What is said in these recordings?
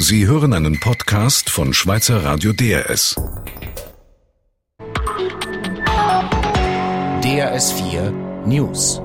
Sie hören einen Podcast von Schweizer Radio DRS. DRS 4 News.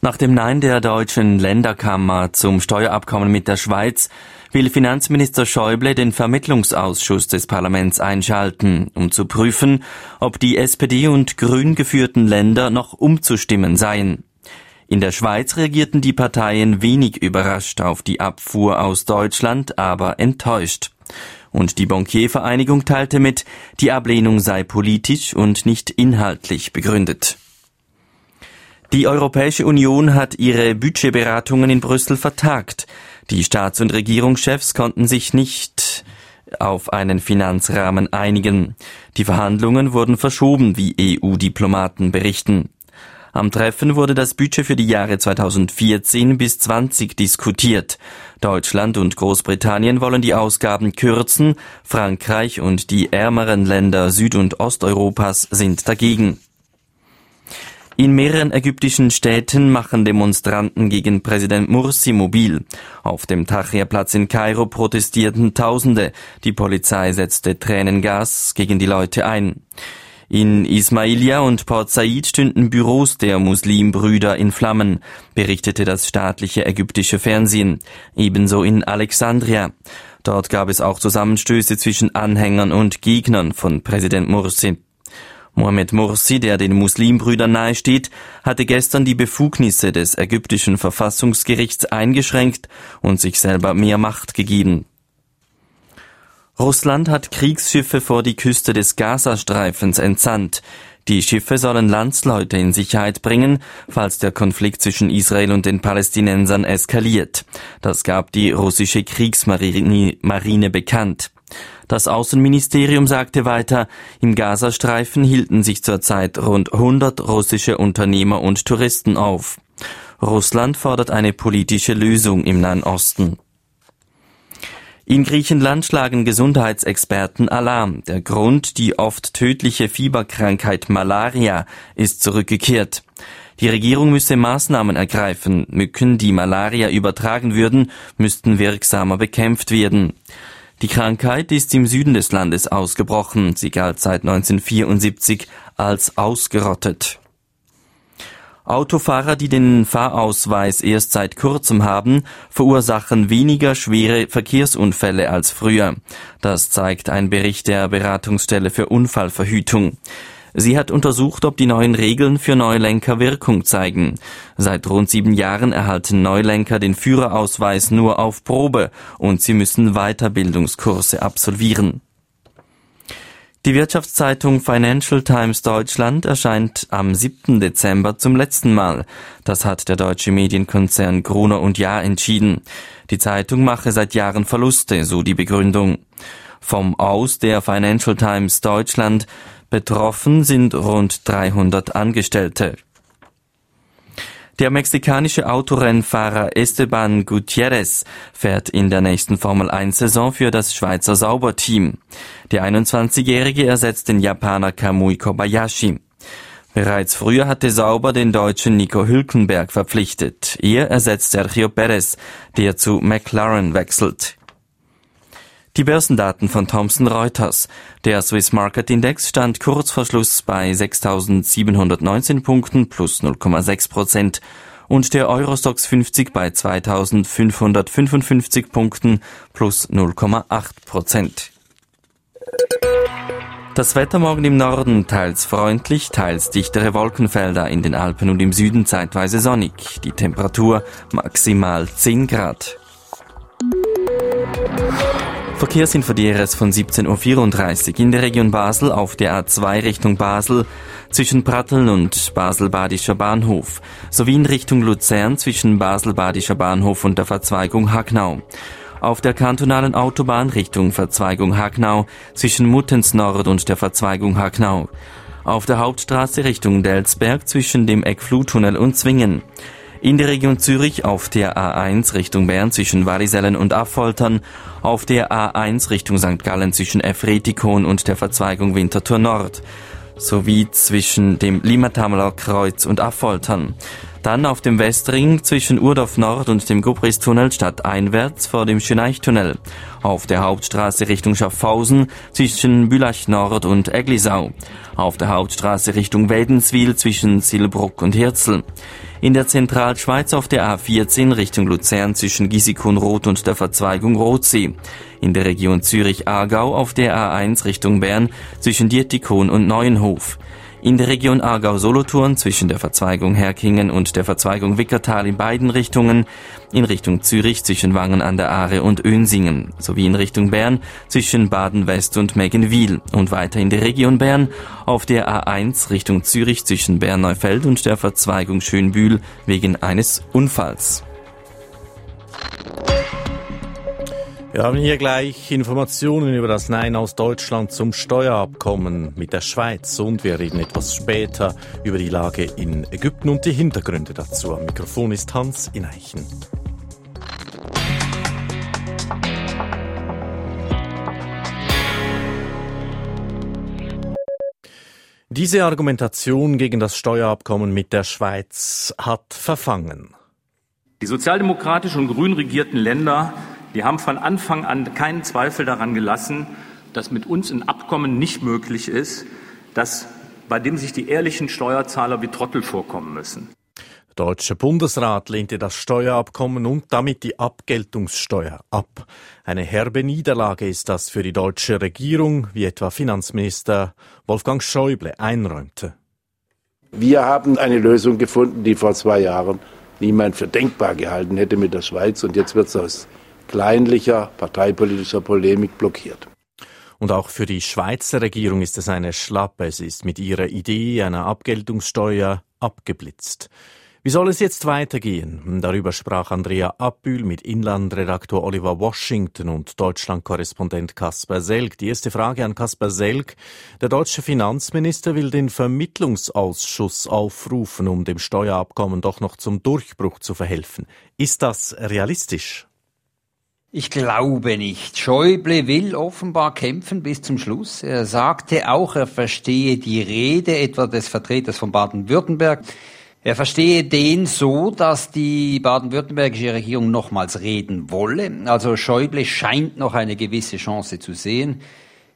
Nach dem Nein der deutschen Länderkammer zum Steuerabkommen mit der Schweiz will Finanzminister Schäuble den Vermittlungsausschuss des Parlaments einschalten, um zu prüfen, ob die SPD und Grün geführten Länder noch umzustimmen seien. In der Schweiz reagierten die Parteien wenig überrascht auf die Abfuhr aus Deutschland, aber enttäuscht. Und die Bankiervereinigung teilte mit, die Ablehnung sei politisch und nicht inhaltlich begründet. Die Europäische Union hat ihre Budgetberatungen in Brüssel vertagt. Die Staats- und Regierungschefs konnten sich nicht auf einen Finanzrahmen einigen. Die Verhandlungen wurden verschoben, wie EU-Diplomaten berichten. Am Treffen wurde das Budget für die Jahre 2014 bis 20 diskutiert. Deutschland und Großbritannien wollen die Ausgaben kürzen, Frankreich und die ärmeren Länder Süd- und Osteuropas sind dagegen. In mehreren ägyptischen Städten machen Demonstranten gegen Präsident Mursi mobil. Auf dem Tahrirplatz in Kairo protestierten Tausende. Die Polizei setzte Tränengas gegen die Leute ein. In Ismailia und Port Said stünden Büros der Muslimbrüder in Flammen, berichtete das staatliche ägyptische Fernsehen. Ebenso in Alexandria. Dort gab es auch Zusammenstöße zwischen Anhängern und Gegnern von Präsident Mursi. Mohamed Morsi, der den Muslimbrüdern nahesteht, hatte gestern die Befugnisse des ägyptischen Verfassungsgerichts eingeschränkt und sich selber mehr Macht gegeben. Russland hat Kriegsschiffe vor die Küste des Gazastreifens entsandt. Die Schiffe sollen Landsleute in Sicherheit bringen, falls der Konflikt zwischen Israel und den Palästinensern eskaliert. Das gab die russische Kriegsmarine bekannt. Das Außenministerium sagte weiter, im Gazastreifen hielten sich zurzeit rund 100 russische Unternehmer und Touristen auf. Russland fordert eine politische Lösung im Nahen Osten. In Griechenland schlagen Gesundheitsexperten Alarm. Der Grund, die oft tödliche Fieberkrankheit Malaria, ist zurückgekehrt. Die Regierung müsse Maßnahmen ergreifen. Mücken, die Malaria übertragen würden, müssten wirksamer bekämpft werden. Die Krankheit ist im Süden des Landes ausgebrochen. Sie galt seit 1974 als ausgerottet. Autofahrer, die den Fahrausweis erst seit kurzem haben, verursachen weniger schwere Verkehrsunfälle als früher. Das zeigt ein Bericht der Beratungsstelle für Unfallverhütung. Sie hat untersucht, ob die neuen Regeln für Neulenker Wirkung zeigen. Seit rund sieben Jahren erhalten Neulenker den Führerausweis nur auf Probe und sie müssen Weiterbildungskurse absolvieren. Die Wirtschaftszeitung Financial Times Deutschland erscheint am 7. Dezember zum letzten Mal. Das hat der deutsche Medienkonzern Gruner und Jahr entschieden. Die Zeitung mache seit Jahren Verluste, so die Begründung. Vom Aus der Financial Times Deutschland Betroffen sind rund 300 Angestellte. Der mexikanische Autorennfahrer Esteban Gutierrez fährt in der nächsten Formel 1 Saison für das Schweizer Sauberteam. Der 21-Jährige ersetzt den Japaner Kamui Kobayashi. Bereits früher hatte Sauber den deutschen Nico Hülkenberg verpflichtet. Er ersetzt Sergio Perez, der zu McLaren wechselt. Die Börsendaten von Thomson Reuters. Der Swiss Market Index stand kurz vor Schluss bei 6.719 Punkten plus 0,6 Prozent und der Eurostox 50 bei 2.555 Punkten plus 0,8 Prozent. Das Wetter morgen im Norden teils freundlich, teils dichtere Wolkenfelder, in den Alpen und im Süden zeitweise sonnig. Die Temperatur maximal 10 Grad. Verkehrsinfo DRS von 17.34 Uhr in der Region Basel auf der A2 Richtung Basel zwischen Pratteln und Basel-Badischer Bahnhof sowie in Richtung Luzern zwischen Basel-Badischer Bahnhof und der Verzweigung Hagnau. Auf der kantonalen Autobahn Richtung Verzweigung Hagnau zwischen Muttens Nord und der Verzweigung Hagnau. Auf der Hauptstraße Richtung Delsberg zwischen dem Eckfluttunnel und Zwingen. In der Region Zürich auf der A1 Richtung Bern zwischen Wallisellen und Affoltern, auf der A1 Richtung St. Gallen zwischen Efretikon und der Verzweigung Winterthur Nord, sowie zwischen dem Limataler Kreuz und Affoltern. Dann auf dem Westring zwischen Urdorf Nord und dem Gubristunnel stadteinwärts vor dem Schöneichtunnel. Auf der Hauptstraße Richtung Schaffhausen zwischen Bülach Nord und Eglisau. Auf der Hauptstraße Richtung Wädenswil zwischen Silbruck und Hirzel. In der Zentralschweiz auf der A14 Richtung Luzern zwischen Gisikon-Roth und der Verzweigung Rotsee. In der Region Zürich-Aargau auf der A1 Richtung Bern zwischen Dietikon und Neuenhof. In der Region Aargau-Solothurn zwischen der Verzweigung Herkingen und der Verzweigung Wickertal in beiden Richtungen, in Richtung Zürich zwischen Wangen an der Aare und Önsingen, sowie in Richtung Bern zwischen Baden-West und Meggenwil und weiter in der Region Bern auf der A1 Richtung Zürich zwischen Bern-Neufeld und der Verzweigung Schönbühl wegen eines Unfalls. Wir haben hier gleich Informationen über das Nein aus Deutschland zum Steuerabkommen mit der Schweiz und wir reden etwas später über die Lage in Ägypten und die Hintergründe dazu. Am Mikrofon ist Hans Ineichen. Diese Argumentation gegen das Steuerabkommen mit der Schweiz hat verfangen. Die sozialdemokratisch und grün regierten Länder die haben von Anfang an keinen Zweifel daran gelassen, dass mit uns ein Abkommen nicht möglich ist, das, bei dem sich die ehrlichen Steuerzahler wie Trottel vorkommen müssen. Der Deutsche Bundesrat lehnte das Steuerabkommen und damit die Abgeltungssteuer ab. Eine herbe Niederlage ist das für die deutsche Regierung, wie etwa Finanzminister Wolfgang Schäuble einräumte. Wir haben eine Lösung gefunden, die vor zwei Jahren niemand für denkbar gehalten hätte mit der Schweiz. Und jetzt wird es aus kleinlicher parteipolitischer Polemik blockiert. Und auch für die Schweizer Regierung ist es eine Schlappe. Sie ist mit ihrer Idee einer Abgeltungssteuer abgeblitzt. Wie soll es jetzt weitergehen? Darüber sprach Andrea Abbühl mit Inlandredaktor Oliver Washington und Deutschlandkorrespondent Kasper Selk. Die erste Frage an Kasper Selk. Der deutsche Finanzminister will den Vermittlungsausschuss aufrufen, um dem Steuerabkommen doch noch zum Durchbruch zu verhelfen. Ist das realistisch? Ich glaube nicht. Schäuble will offenbar kämpfen bis zum Schluss. Er sagte auch, er verstehe die Rede etwa des Vertreters von Baden-Württemberg. Er verstehe den so, dass die baden-württembergische Regierung nochmals reden wolle. Also Schäuble scheint noch eine gewisse Chance zu sehen.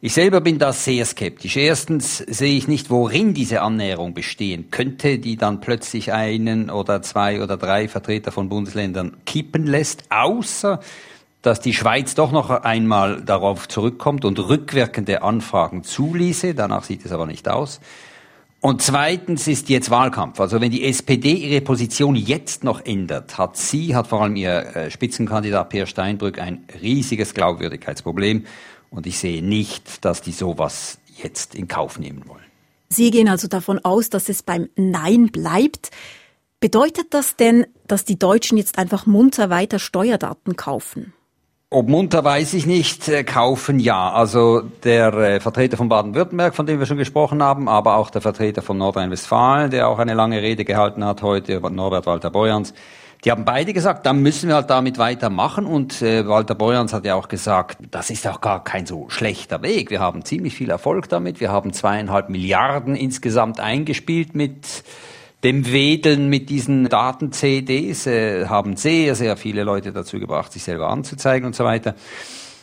Ich selber bin da sehr skeptisch. Erstens sehe ich nicht, worin diese Annäherung bestehen könnte, die dann plötzlich einen oder zwei oder drei Vertreter von Bundesländern kippen lässt, außer dass die Schweiz doch noch einmal darauf zurückkommt und rückwirkende Anfragen zuließe. Danach sieht es aber nicht aus. Und zweitens ist jetzt Wahlkampf. Also wenn die SPD ihre Position jetzt noch ändert, hat sie, hat vor allem ihr äh, Spitzenkandidat Peer Steinbrück ein riesiges Glaubwürdigkeitsproblem. Und ich sehe nicht, dass die sowas jetzt in Kauf nehmen wollen. Sie gehen also davon aus, dass es beim Nein bleibt. Bedeutet das denn, dass die Deutschen jetzt einfach munter weiter Steuerdaten kaufen? Ob munter weiß ich nicht, äh, kaufen ja. Also der äh, Vertreter von Baden-Württemberg, von dem wir schon gesprochen haben, aber auch der Vertreter von Nordrhein-Westfalen, der auch eine lange Rede gehalten hat heute, Norbert Walter Borjans, die haben beide gesagt, dann müssen wir halt damit weitermachen. Und äh, Walter Borjans hat ja auch gesagt, das ist auch gar kein so schlechter Weg. Wir haben ziemlich viel Erfolg damit. Wir haben zweieinhalb Milliarden insgesamt eingespielt mit dem Wedeln mit diesen Daten-CDs äh, haben sehr, sehr viele Leute dazu gebracht, sich selber anzuzeigen und so weiter.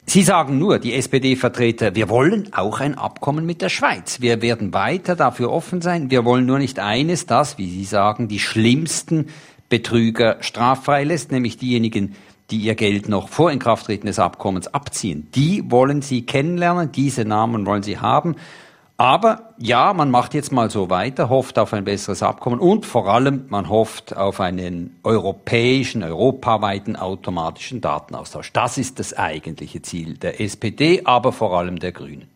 Sie sagen nur, die SPD-Vertreter, wir wollen auch ein Abkommen mit der Schweiz. Wir werden weiter dafür offen sein. Wir wollen nur nicht eines, das, wie Sie sagen, die schlimmsten Betrüger straffrei lässt, nämlich diejenigen, die ihr Geld noch vor Inkrafttreten des Abkommens abziehen. Die wollen Sie kennenlernen, diese Namen wollen Sie haben. Aber ja, man macht jetzt mal so weiter, hofft auf ein besseres Abkommen und vor allem man hofft auf einen europäischen, europaweiten automatischen Datenaustausch. Das ist das eigentliche Ziel der SPD, aber vor allem der Grünen.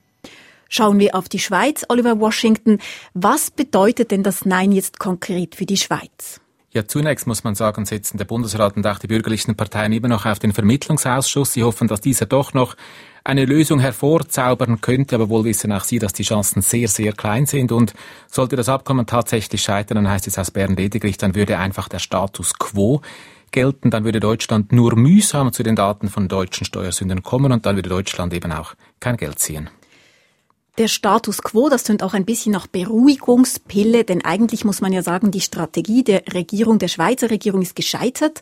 Schauen wir auf die Schweiz, Oliver Washington. Was bedeutet denn das Nein jetzt konkret für die Schweiz? Ja, zunächst muss man sagen, setzen der Bundesrat und auch die bürgerlichen Parteien immer noch auf den Vermittlungsausschuss. Sie hoffen, dass dieser doch noch eine Lösung hervorzaubern könnte, aber wohl wissen auch Sie, dass die Chancen sehr, sehr klein sind. Und sollte das Abkommen tatsächlich scheitern, dann heißt es aus Bern lediglich, dann würde einfach der Status quo gelten, dann würde Deutschland nur mühsam zu den Daten von deutschen Steuersündern kommen und dann würde Deutschland eben auch kein Geld ziehen. Der Status quo, das tönt auch ein bisschen nach Beruhigungspille, denn eigentlich muss man ja sagen, die Strategie der Regierung, der Schweizer Regierung ist gescheitert.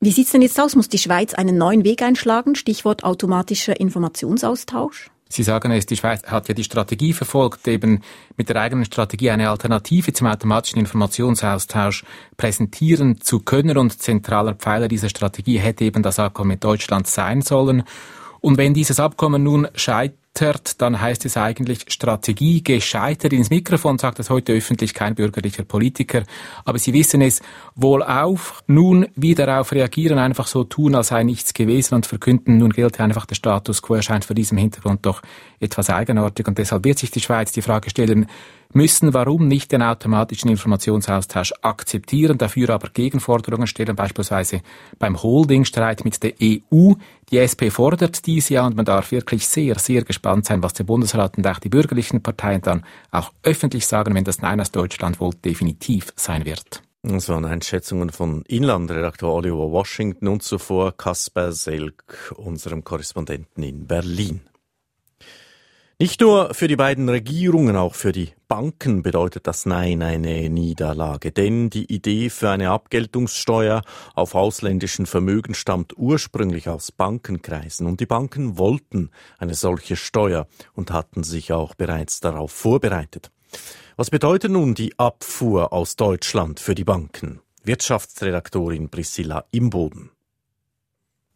Wie sieht's denn jetzt aus? Muss die Schweiz einen neuen Weg einschlagen? Stichwort automatischer Informationsaustausch? Sie sagen es, die Schweiz hat ja die Strategie verfolgt, eben mit der eigenen Strategie eine Alternative zum automatischen Informationsaustausch präsentieren zu können und zentraler Pfeiler dieser Strategie hätte eben das Abkommen mit Deutschland sein sollen. Und wenn dieses Abkommen nun scheitert, gescheitert, dann heißt es eigentlich Strategie gescheitert. Ins Mikrofon sagt das heute öffentlich kein bürgerlicher Politiker, aber Sie wissen es wohl auch. Nun wie darauf reagieren, einfach so tun, als sei nichts gewesen und verkünden, nun gilt einfach der Status quo, erscheint vor diesem Hintergrund doch etwas eigenartig und deshalb wird sich die Schweiz die Frage stellen, müssen warum nicht den automatischen Informationsaustausch akzeptieren, dafür aber Gegenforderungen stellen, beispielsweise beim Holdingstreit mit der EU. Die SP fordert dies ja und man darf wirklich sehr, sehr gespannt sein, was der Bundesrat und auch die bürgerlichen Parteien dann auch öffentlich sagen, wenn das Nein aus Deutschland wohl definitiv sein wird. Das waren Einschätzungen von Inlandredaktor Oliver Washington und zuvor Kasper Selk, unserem Korrespondenten in Berlin. Nicht nur für die beiden Regierungen, auch für die Banken bedeutet das Nein eine Niederlage, denn die Idee für eine Abgeltungssteuer auf ausländischen Vermögen stammt ursprünglich aus Bankenkreisen und die Banken wollten eine solche Steuer und hatten sich auch bereits darauf vorbereitet. Was bedeutet nun die Abfuhr aus Deutschland für die Banken? Wirtschaftsredaktorin Priscilla Imboden.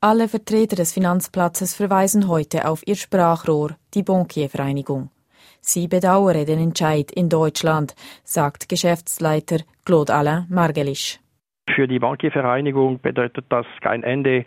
Alle Vertreter des Finanzplatzes verweisen heute auf ihr Sprachrohr, die Bankiervereinigung. Sie bedauere den Entscheid in Deutschland, sagt Geschäftsleiter Claude Alain Margelisch. Für die Bankiervereinigung bedeutet das kein Ende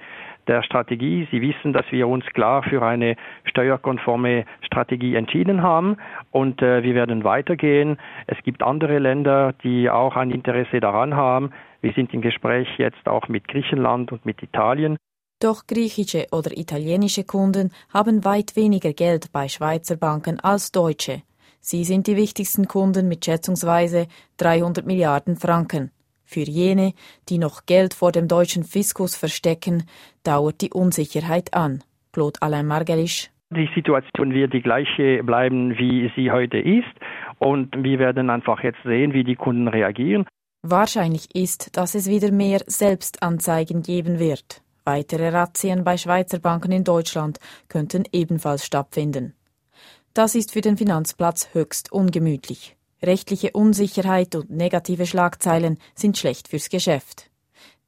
der Strategie. Sie wissen, dass wir uns klar für eine steuerkonforme Strategie entschieden haben und äh, wir werden weitergehen. Es gibt andere Länder, die auch ein Interesse daran haben. Wir sind im Gespräch jetzt auch mit Griechenland und mit Italien. Doch griechische oder italienische Kunden haben weit weniger Geld bei Schweizer Banken als deutsche. Sie sind die wichtigsten Kunden mit schätzungsweise 300 Milliarden Franken. Für jene, die noch Geld vor dem deutschen Fiskus verstecken, dauert die Unsicherheit an. Claude Alain Margelisch. Die Situation wird die gleiche bleiben, wie sie heute ist. Und wir werden einfach jetzt sehen, wie die Kunden reagieren. Wahrscheinlich ist, dass es wieder mehr Selbstanzeigen geben wird. Weitere Razzien bei Schweizer Banken in Deutschland könnten ebenfalls stattfinden. Das ist für den Finanzplatz höchst ungemütlich. Rechtliche Unsicherheit und negative Schlagzeilen sind schlecht fürs Geschäft.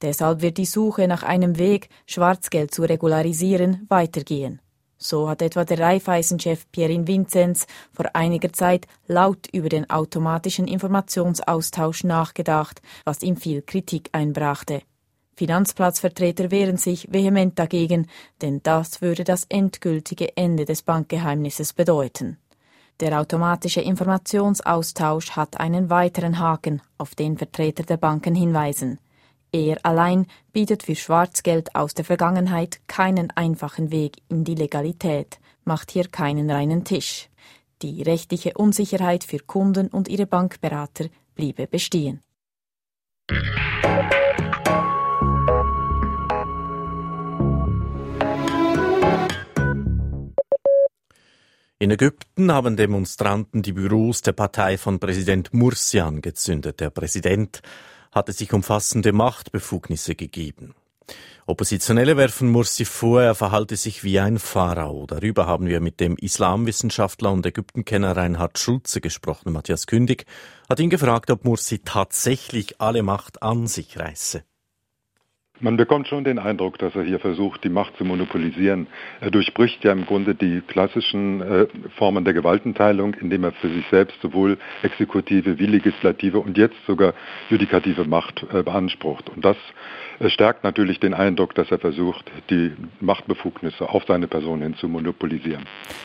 Deshalb wird die Suche nach einem Weg, Schwarzgeld zu regularisieren, weitergehen. So hat etwa der Raiffeisenchef Pierin Vinzenz vor einiger Zeit laut über den automatischen Informationsaustausch nachgedacht, was ihm viel Kritik einbrachte. Finanzplatzvertreter wehren sich vehement dagegen, denn das würde das endgültige Ende des Bankgeheimnisses bedeuten. Der automatische Informationsaustausch hat einen weiteren Haken, auf den Vertreter der Banken hinweisen. Er allein bietet für Schwarzgeld aus der Vergangenheit keinen einfachen Weg in die Legalität, macht hier keinen reinen Tisch. Die rechtliche Unsicherheit für Kunden und ihre Bankberater bliebe bestehen. In Ägypten haben Demonstranten die Büros der Partei von Präsident Mursi angezündet. Der Präsident hatte sich umfassende Machtbefugnisse gegeben. Oppositionelle werfen Mursi vor, er verhalte sich wie ein Pharao. Darüber haben wir mit dem Islamwissenschaftler und Ägyptenkenner Reinhard Schulze gesprochen. Matthias Kündig hat ihn gefragt, ob Mursi tatsächlich alle Macht an sich reiße. Man bekommt schon den Eindruck, dass er hier versucht, die Macht zu monopolisieren. Er durchbricht ja im Grunde die klassischen äh, Formen der Gewaltenteilung, indem er für sich selbst sowohl exekutive wie legislative und jetzt sogar judikative Macht äh, beansprucht. Und das äh, stärkt natürlich den Eindruck, dass er versucht, die Machtbefugnisse auf seine Person hin zu monopolisieren.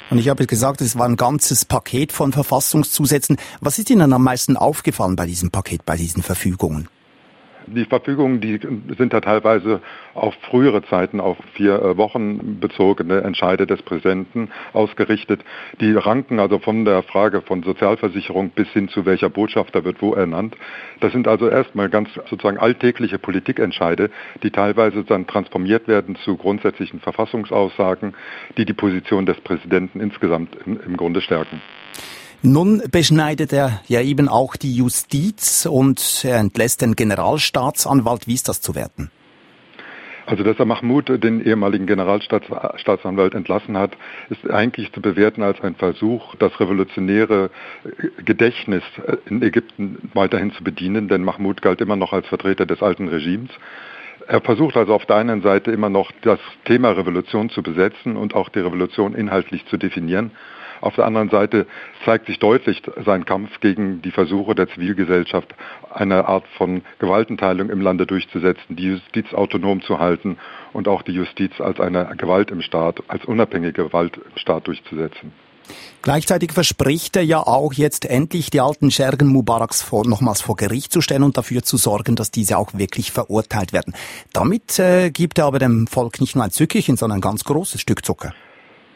Und ich habe gesagt, es war ein ganzes Paket von Verfassungszusätzen. Was ist Ihnen am meisten aufgefallen bei diesem Paket, bei diesen Verfügungen? Die Verfügungen, die sind da teilweise auf frühere Zeiten, auf vier äh, Wochen bezogene Entscheide des Präsidenten ausgerichtet. Die ranken also von der Frage von Sozialversicherung bis hin zu welcher Botschafter wird wo ernannt. Das sind also erstmal ganz sozusagen alltägliche Politikentscheide, die teilweise dann transformiert werden zu grundsätzlichen Verfassungsaussagen, die die Position des Präsidenten insgesamt im, im Grunde stärken. Nun beschneidet er ja eben auch die Justiz und er entlässt den Generalstaatsanwalt. Wie ist das zu werten? Also, dass er Mahmoud, den ehemaligen Generalstaatsanwalt, entlassen hat, ist eigentlich zu bewerten als ein Versuch, das revolutionäre Gedächtnis in Ägypten weiterhin zu bedienen, denn Mahmoud galt immer noch als Vertreter des alten Regimes. Er versucht also auf der einen Seite immer noch das Thema Revolution zu besetzen und auch die Revolution inhaltlich zu definieren. Auf der anderen Seite zeigt sich deutlich sein Kampf gegen die Versuche der Zivilgesellschaft, eine Art von Gewaltenteilung im Lande durchzusetzen, die Justiz autonom zu halten und auch die Justiz als eine Gewalt im Staat, als unabhängige Gewalt im Staat durchzusetzen. Gleichzeitig verspricht er ja auch jetzt endlich die alten Schergen Mubaraks vor, nochmals vor Gericht zu stellen und dafür zu sorgen, dass diese auch wirklich verurteilt werden. Damit äh, gibt er aber dem Volk nicht nur ein Zückchen, sondern ein ganz großes Stück Zucker.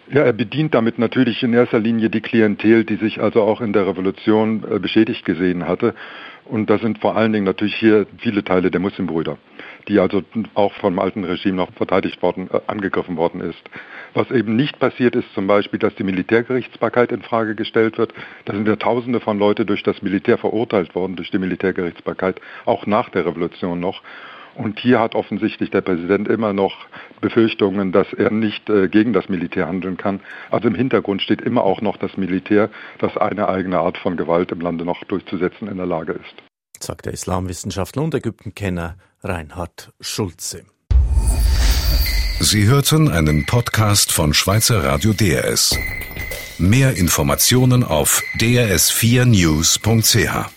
Ja, er bedient damit natürlich in erster Linie die Klientel, die sich also auch in der Revolution äh, beschädigt gesehen hatte. Und das sind vor allen Dingen natürlich hier viele Teile der Muslimbrüder, die also auch vom alten Regime noch verteidigt worden, äh, angegriffen worden ist. Was eben nicht passiert ist zum Beispiel, dass die Militärgerichtsbarkeit in Frage gestellt wird. Da sind ja Tausende von Leute durch das Militär verurteilt worden, durch die Militärgerichtsbarkeit, auch nach der Revolution noch. Und hier hat offensichtlich der Präsident immer noch Befürchtungen, dass er nicht äh, gegen das Militär handeln kann. Also im Hintergrund steht immer auch noch das Militär, das eine eigene Art von Gewalt im Lande noch durchzusetzen in der Lage ist. Sagt der Islamwissenschaftler und Ägyptenkenner Reinhard Schulze. Sie hörten einen Podcast von Schweizer Radio DRS. Mehr Informationen auf drs4news.ch.